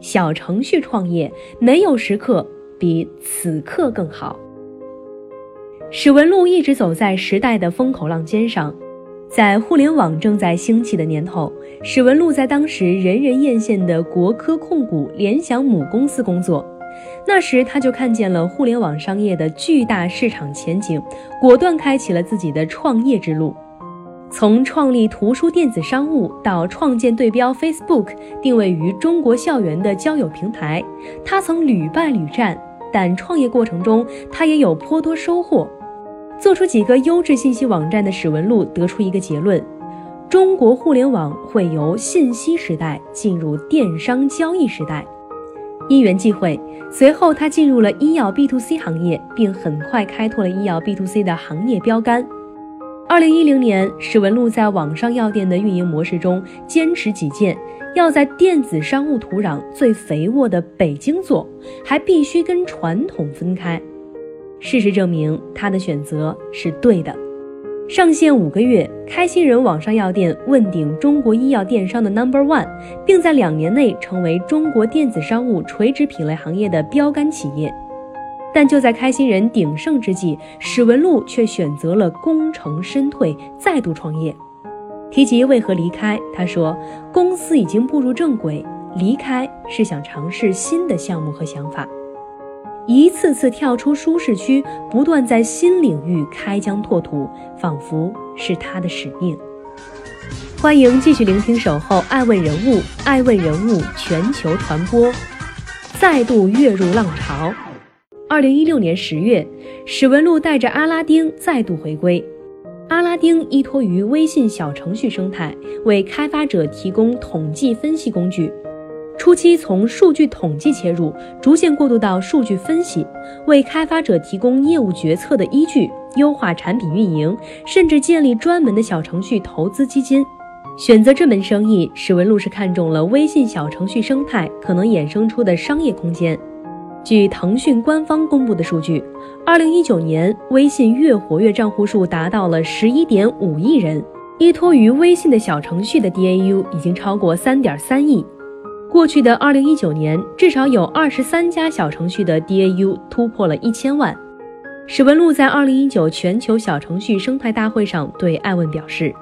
小程序创业没有时刻比此刻更好。史文路一直走在时代的风口浪尖上，在互联网正在兴起的年头，史文路在当时人人艳羡的国科控股联想母公司工作。那时他就看见了互联网商业的巨大市场前景，果断开启了自己的创业之路。从创立图书电子商务到创建对标 Facebook，定位于中国校园的交友平台，他曾屡败屡战，但创业过程中他也有颇多收获。做出几个优质信息网站的史文路得出一个结论：中国互联网会由信息时代进入电商交易时代。因缘际会，随后他进入了医药 B to C 行业，并很快开拓了医药 B to C 的行业标杆。二零一零年，史文路在网上药店的运营模式中坚持己见，要在电子商务土壤最肥沃的北京做，还必须跟传统分开。事实证明，他的选择是对的。上线五个月，开心人网上药店问鼎中国医药电商的 Number One，并在两年内成为中国电子商务垂直品类行业的标杆企业。但就在开心人鼎盛之际，史文禄却选择了功成身退，再度创业。提及为何离开，他说：“公司已经步入正轨，离开是想尝试新的项目和想法，一次次跳出舒适区，不断在新领域开疆拓土，仿佛是他的使命。”欢迎继续聆听《守候爱问人物》，爱问人物全球传播，再度跃入浪潮。二零一六年十月，史文路带着阿拉丁再度回归。阿拉丁依托于微信小程序生态，为开发者提供统计分析工具。初期从数据统计切入，逐渐过渡到数据分析，为开发者提供业务决策的依据，优化产品运营，甚至建立专门的小程序投资基金。选择这门生意，史文路是看中了微信小程序生态可能衍生出的商业空间。据腾讯官方公布的数据，二零一九年微信月活跃账户数达到了十一点五亿人，依托于微信的小程序的 DAU 已经超过三点三亿。过去的二零一九年，至少有二十三家小程序的 DAU 突破了一千万。史文路在二零一九全球小程序生态大会上对爱问表示。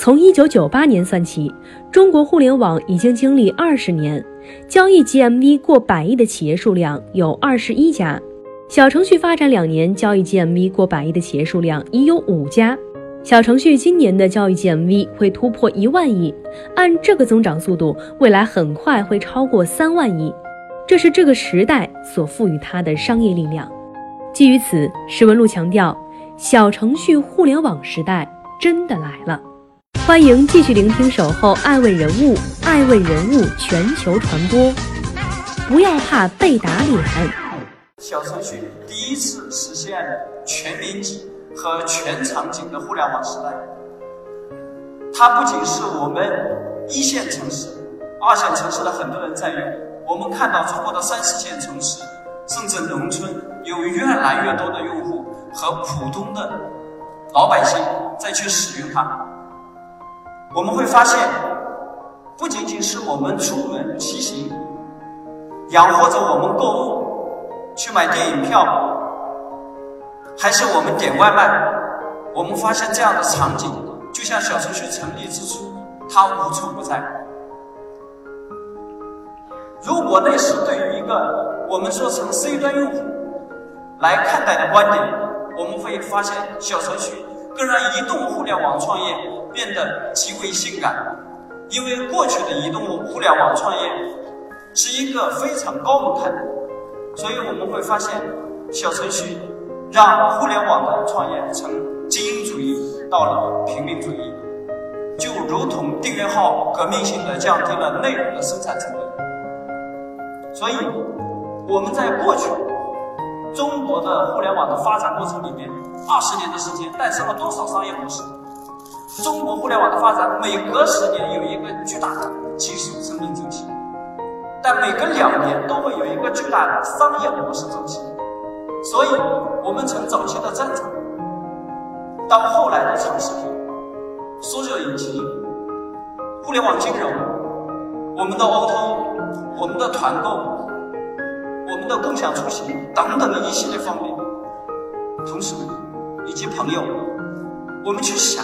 从一九九八年算起，中国互联网已经经历二十年，交易 GMV 过百亿的企业数量有二十一家，小程序发展两年，交易 GMV 过百亿的企业数量已有五家。小程序今年的交易 GMV 会突破一万亿，按这个增长速度，未来很快会超过三万亿。这是这个时代所赋予它的商业力量。基于此，石文路强调，小程序互联网时代真的来了。欢迎继续聆听《守候爱问人物》，爱问人物全球传播。不要怕被打脸。小程序第一次实现全民级和全场景的互联网时代。它不仅是我们一线城市、二线城市的很多人在用，我们看到中国的三四线城市，甚至农村，有越来越多的用户和普通的老百姓在去使用它。我们会发现，不仅仅是我们出门骑行，养活着我们购物、去买电影票，还是我们点外卖，我们发现这样的场景，就像小程序成立之初，它无处不在。如果那时对于一个我们说成 C 端用户来看待的观点，我们会发现小程序。更让移动互联网创业变得极为性感，因为过去的移动互联网创业是一个非常高门槛的，所以我们会发现，小程序让互联网的创业从精英主义到了平民主义，就如同订阅号革命性的降低了内容的生产成本。所以，我们在过去中国的互联网的发展过程里面，二十年的时间诞生了多少商业模式？中国互联网的发展每隔十年有一个巨大的技术生命周期，但每隔两年都会有一个巨大的商业模式周期。所以，我们从早期的战场，到后来的长视频、搜索引擎、互联网金融，我们的 O2O、我们的团购、我们的共享出行等等的一系列方面，同时以及朋友，我们去想，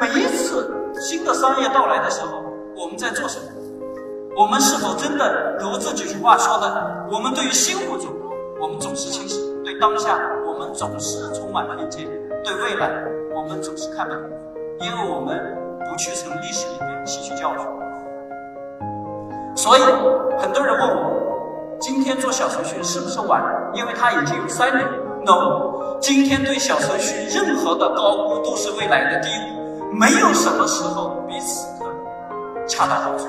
每一次新的商业到来的时候，我们在做什么？我们是否真的如这几句话说的？我们对于新物种，我们总是清晰。对当下，我们总是充满偏见；对未来，我们总是看不懂，因为我们不去从历史里面吸取教训。所以，很多人问我，今天做小程序是不是晚？因为它已经有三年。No，今天对小程序任何的高估都是未来的低估，没有什么时候比此刻恰到好处。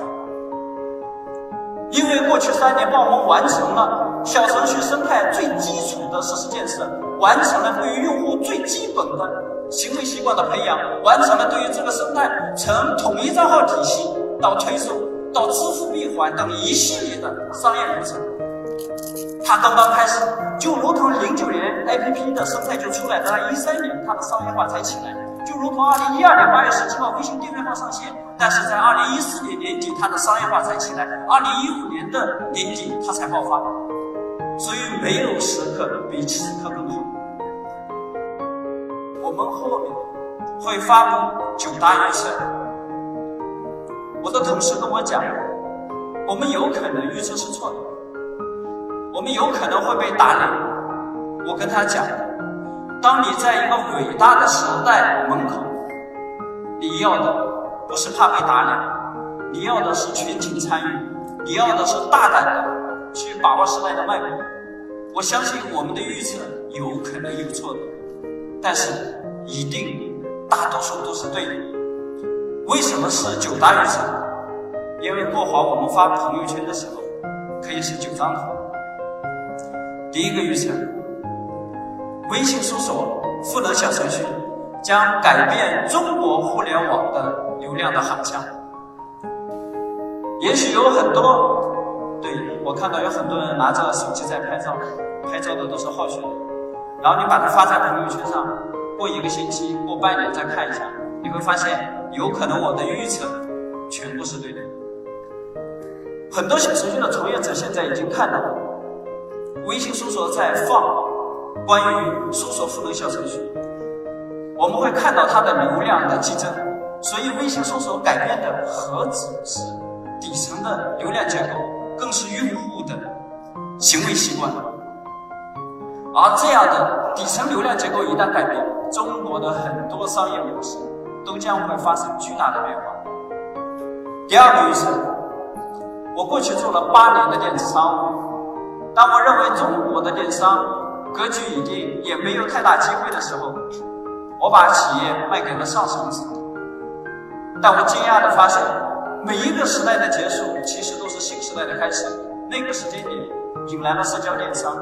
因为过去三年帮我们完成了小程序生态最基础的实施建设，完成了对于用户最基本的行为习惯的培养，完成了对于这个生态从统一账号体系到推送到支付闭环等一系列的商业流程。它刚刚开始，就如同零九年 APP 的生态就出来，在一三年它的商业化才起来。就如同二零一二年八月十七号微信订阅号上线，但是在二零一四年年底它的商业化才起来，二零一五年的年底它才爆发，所以没有时刻比此刻更好。我们后面会发布九大预测，我的同事跟我讲，我们有可能预测是错的，我们有可能会被打脸。我跟他讲。当你在一个伟大的时代门口，你要的不是怕被打脸，你要的是全情参与，你要的是大胆的去把握时代的脉搏。我相信我们的预测有可能有错的，但是一定大多数都是对的。为什么是九大预测？因为过往我们发朋友圈的时候可以是九张图。第一个预测。微信搜索赋能小程序将改变中国互联网的流量的航向。也许有很多，对我看到有很多人拿着手机在拍照，拍照的都是好学的。然后你把它发在朋友圈上，过一个星期、过半年再看一下，你会发现有可能我的预测全部是对的。很多小程序的从业者现在已经看到，微信搜索在放。关于搜索赋能小程序，我们会看到它的流量的激增，所以微信搜索改变的何止是底层的流量结构，更是用户的行为习惯。而这样的底层流量结构一旦改变，中国的很多商业模式都将会发生巨大的变化。第二个预测，我过去做了八年的电子商务，当我认为中国的电商。格局已定，也没有太大机会的时候，我把企业卖给了上市公司。但我惊讶的发现，每一个时代的结束，其实都是新时代的开始。那个时间点，引来了社交电商。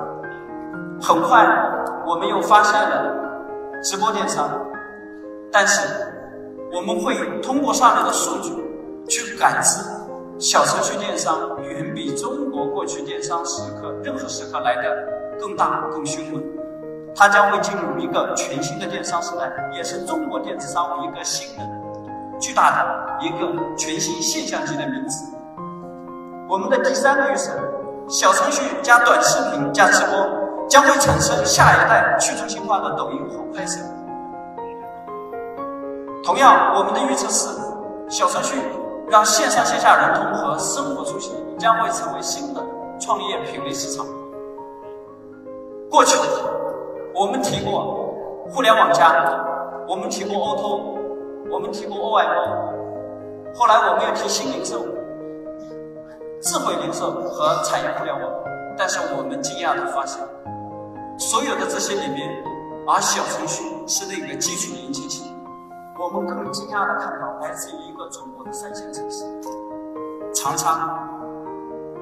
很快，我们又发现了直播电商。但是，我们会通过上面的数据去感知，小程序电商远比中国过去电商时刻任何时刻来的。更大、更凶猛，它将会进入一个全新的电商时代，也是中国电子商务一个新的、巨大的一个全新现象级的名词。我们的第三个预测：小程序加短视频加直播，将会产生下一代去中心化的抖音和快手。同样，我们的预测是：小程序让线上线下融通和生活出行将会成为新的创业品类市场。过去，我们提过互联网加，我们提过 Oto，我们提过 OMO，后来我们又提新零售、智慧零售和产业互联网。但是我们惊讶的发现，所有的这些里面，而小程序是那个基础连接器。我们更惊讶的看到，来自于一个中国的三线城市——长沙。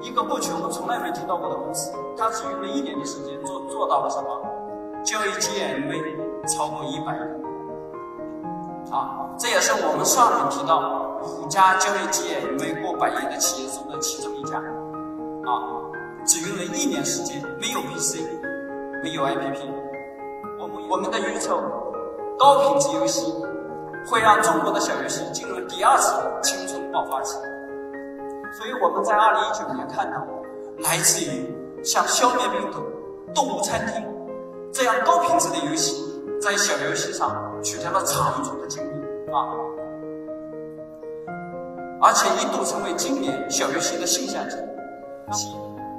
一个过去我们从来没听到过的公司，它只用了一年的时间做做到了什么？交易 GMV 超过一百亿啊！这也是我们上面提到五家交易 GMV 过百亿的企业中的其中一家啊，只用了一年时间，没有 PC，没有 APP，我们我们的预测，高品质游戏会让中国的小游戏进入第二次青春爆发期。所以我们在二零一九年看到，来自于像消灭病毒、动物餐厅这样高品质的游戏，在小游戏上取得了长足的进步啊！而且一度成为今年小游戏的现象级。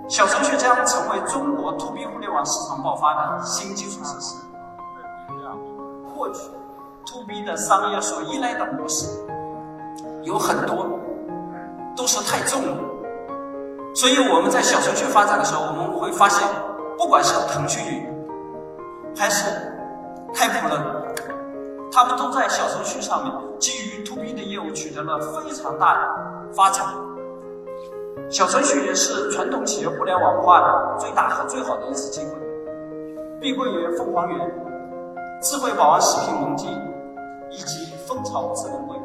小程序将成为中国 to B 互联网市场爆发的新基础设施。获取 to B 的商业所依赖的模式有很多。都是太重了，所以我们在小程序发展的时候，我们会发现，不管是腾讯还是太普了，他们都在小程序上面基于 to B 的业务取得了非常大的发展。小程序也是传统企业互联网化的最大和最好的一次机会。碧桂园、凤凰源、智慧宝安食品农机以及蜂巢智能柜，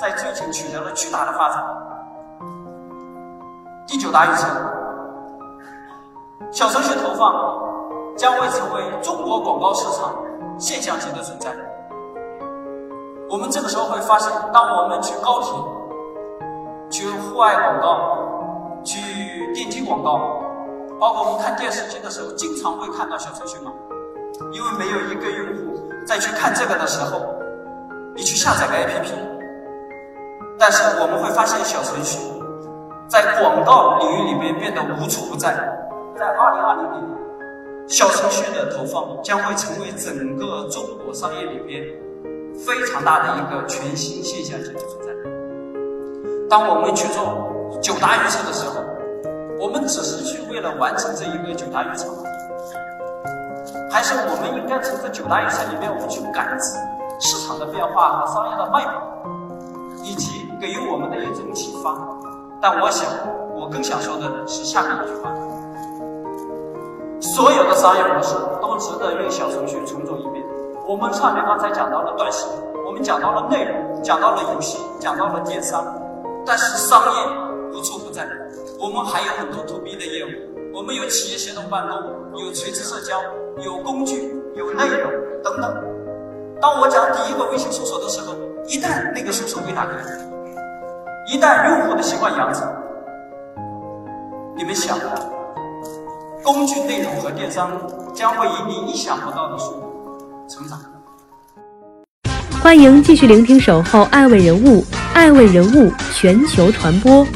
在最近取得了巨大的发展。第九大预测，小程序投放将会成为中国广告市场现象级的存在。我们这个时候会发现，当我们去高铁、去户外广告、去电梯广告，包括我们看电视机的时候，经常会看到小程序码，因为没有一个用户在去看这个的时候，你去下载个 APP。但是我们会发现小程序。在广告领域里面变得无处不在。在二零二零年，小程序的投放将会成为整个中国商业里面非常大的一个全新现象级的存在。当我们去做九大预测的时候，我们只是去为了完成这一个九大预测，还是我们应该从这九大预测里面，我们去感知市场的变化和商业的脉搏，以及给予我们的一种启发。但我想，我更想说的是下面一句话：所有的商业模式都值得用小程序重走一遍。我们上面刚才讲到了短视频，我们讲到了内容，讲到了游戏，讲到了电商，但是商业无处不在。我们还有很多 to B 的业务，我们有企业协同办公，有垂直社交，有工具，有内容等等。当我讲第一个微信搜索的时候，一旦那个搜索被打开。一旦用户的习惯养成，你们想，工具内容和电商将会以你意想不到的速度成长。欢迎继续聆听《守候爱问人物》，爱问人物全球传播，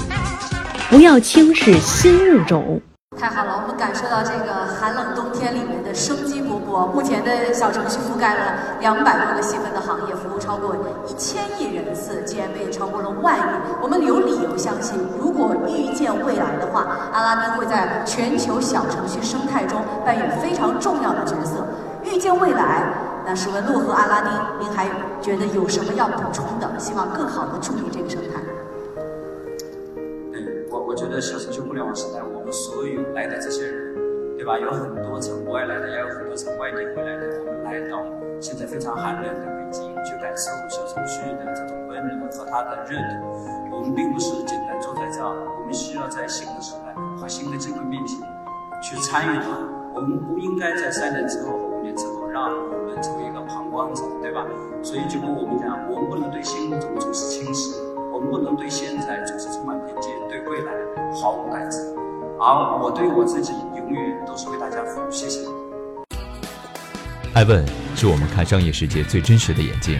不要轻视新物种。太好了，我们感受到这个寒冷冬天里面的生机勃勃。目前的小程序覆盖了两百多个细分的行业，服务超过一千亿人次，GMV 超过了万亿。我们有理由相信，如果预见未来的话，阿拉丁会在全球小程序生态中扮演非常重要的角色。预见未来，那试问洛河阿拉丁，您还觉得有什么要补充的？希望更好的助力这个生态。我觉得小程序互联网时代，我们所有来的这些人，对吧？有很多从国外来的，也有很多从外地回来的。我们来到现在非常寒冷的北京，去感受小程序的这种温暖和它的热度。我们并不是简单坐在这儿，我们需要在新的时代和新的机会面前去参与它。我们不应该在三年之后和五年之后让我们成为一个旁观者，对吧？所以就跟我们讲，我们不能对新物种总是轻视，我们不能对现在总是充满，毫无感情，而我对我自己永远都是为大家服务。谢谢。爱问是我们看商业世界最真实的眼睛，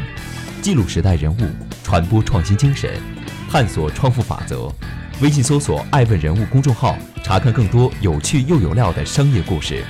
记录时代人物，传播创新精神，探索创富法则。微信搜索“爱问人物”公众号，查看更多有趣又有料的商业故事。